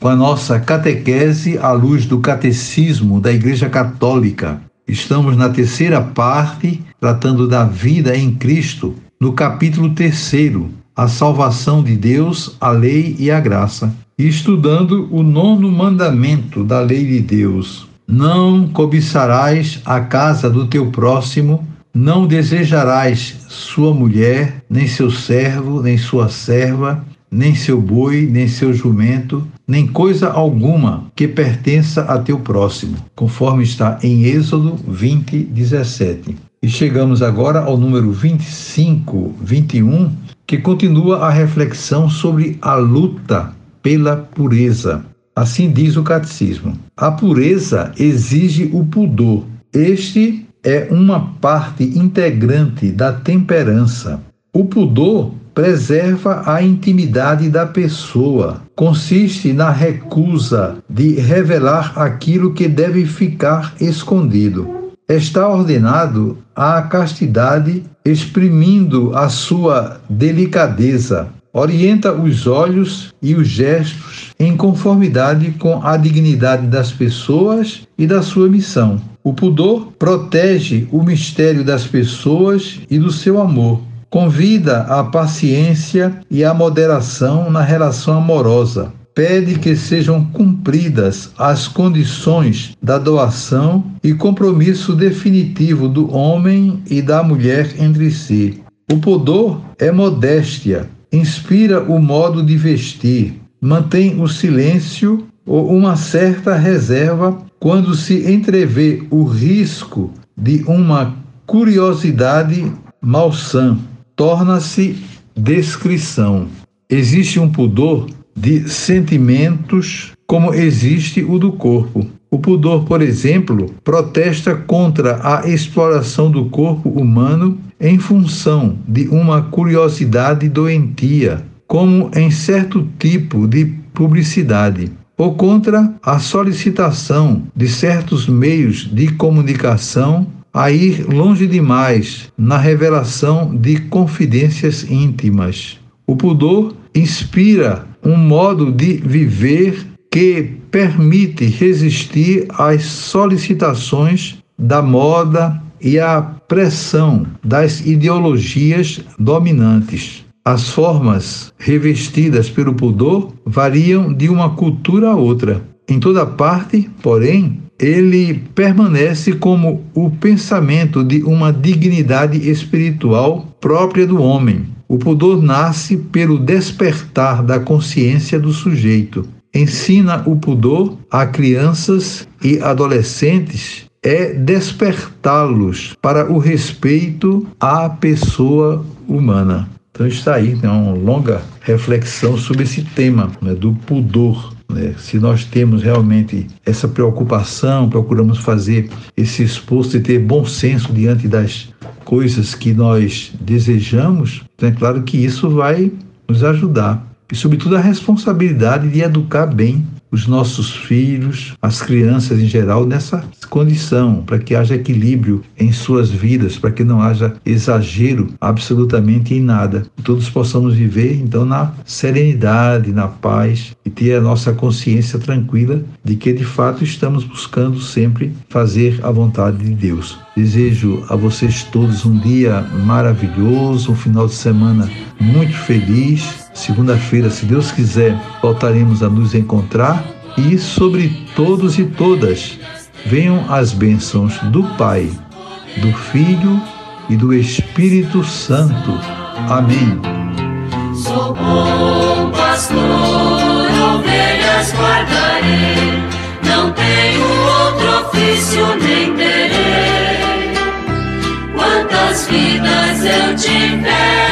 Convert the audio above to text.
com a nossa catequese à luz do catecismo da Igreja Católica. Estamos na terceira parte, tratando da vida em Cristo, no capítulo terceiro, a salvação de Deus, a lei e a graça, e estudando o nono mandamento da lei de Deus. Não cobiçarás a casa do teu próximo, não desejarás sua mulher, nem seu servo, nem sua serva, nem seu boi, nem seu jumento, nem coisa alguma que pertença a teu próximo, conforme está em Êxodo 20, 17. E chegamos agora ao número 25, 21, que continua a reflexão sobre a luta pela pureza. Assim diz o catecismo. A pureza exige o pudor. Este é uma parte integrante da temperança. O pudor preserva a intimidade da pessoa. Consiste na recusa de revelar aquilo que deve ficar escondido. Está ordenado à castidade, exprimindo a sua delicadeza. Orienta os olhos e os gestos em conformidade com a dignidade das pessoas e da sua missão. O pudor protege o mistério das pessoas e do seu amor Convida a paciência e a moderação na relação amorosa. Pede que sejam cumpridas as condições da doação e compromisso definitivo do homem e da mulher entre si. O pudor é modéstia, inspira o modo de vestir, mantém o silêncio ou uma certa reserva quando se entrevê o risco de uma curiosidade malsã torna-se descrição. Existe um pudor de sentimentos como existe o do corpo. O pudor, por exemplo, protesta contra a exploração do corpo humano em função de uma curiosidade doentia, como em certo tipo de publicidade, ou contra a solicitação de certos meios de comunicação a ir longe demais na revelação de confidências íntimas. O pudor inspira um modo de viver que permite resistir às solicitações da moda e à pressão das ideologias dominantes. As formas revestidas pelo pudor variam de uma cultura a outra. Em toda parte, porém, ele permanece como o pensamento de uma dignidade espiritual própria do homem. O pudor nasce pelo despertar da consciência do sujeito. Ensina o pudor a crianças e adolescentes é despertá-los para o respeito à pessoa humana. Então está aí, tem uma longa reflexão sobre esse tema né, do pudor. Né? Se nós temos realmente essa preocupação, procuramos fazer esse esforço de ter bom senso diante das coisas que nós desejamos, é claro que isso vai nos ajudar. E, sobretudo, a responsabilidade de educar bem os nossos filhos, as crianças em geral, nessa condição, para que haja equilíbrio em suas vidas, para que não haja exagero absolutamente em nada. Todos possamos viver, então, na serenidade, na paz e ter a nossa consciência tranquila de que, de fato, estamos buscando sempre fazer a vontade de Deus. Desejo a vocês todos um dia maravilhoso, um final de semana muito feliz Segunda-feira, se Deus quiser, voltaremos a nos encontrar e sobre todos e todas venham as bênçãos do Pai, do Filho e do Espírito Santo. Amém. Sou bom pastor, ovelhas guardarei, não tenho outro ofício nem terei. Quantas vidas eu tiver